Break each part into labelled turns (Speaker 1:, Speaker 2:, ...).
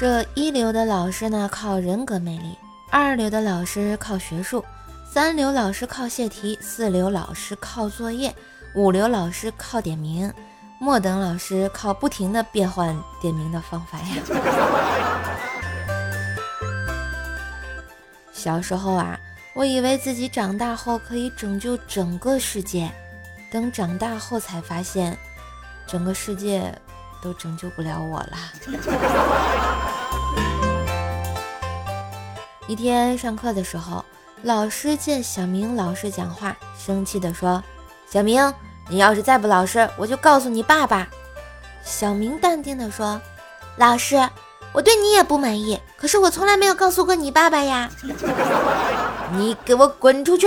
Speaker 1: 这一流的老师呢，靠人格魅力；二流的老师靠学术；三流老师靠泄题；四流老师靠作业；五流老师靠点名；末等老师靠不停的变换点名的方法呀。小时候啊，我以为自己长大后可以拯救整个世界，等长大后才发现，整个世界都拯救不了我了。一天上课的时候，老师见小明老师讲话，生气地说：“小明，你要是再不老实，我就告诉你爸爸。”小明淡定地说：“老师，我对你也不满意，可是我从来没有告诉过你爸爸呀。”你给我滚出去！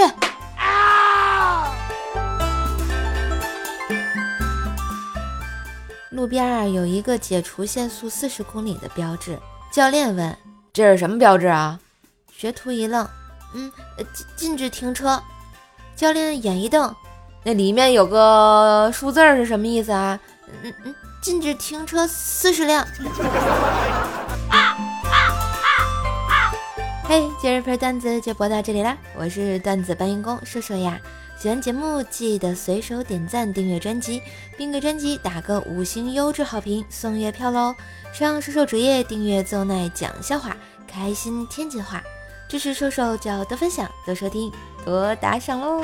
Speaker 1: 路边啊有一个解除限速四十公里的标志，教练问：“这是什么标志啊？”学徒一愣，嗯，禁禁止停车。教练眼一瞪，那里面有个数字是什么意思啊？嗯嗯，禁止停车四十辆。嘿，今日份段子就播到这里啦，我是段子搬运工射手呀。喜欢节目记得随手点赞、订阅专辑，并给专辑打个五星优质好评，送月票喽！上射手主页订阅奏奈讲笑话，开心天津话。支持射手就要多分享、多收听、多打赏喽！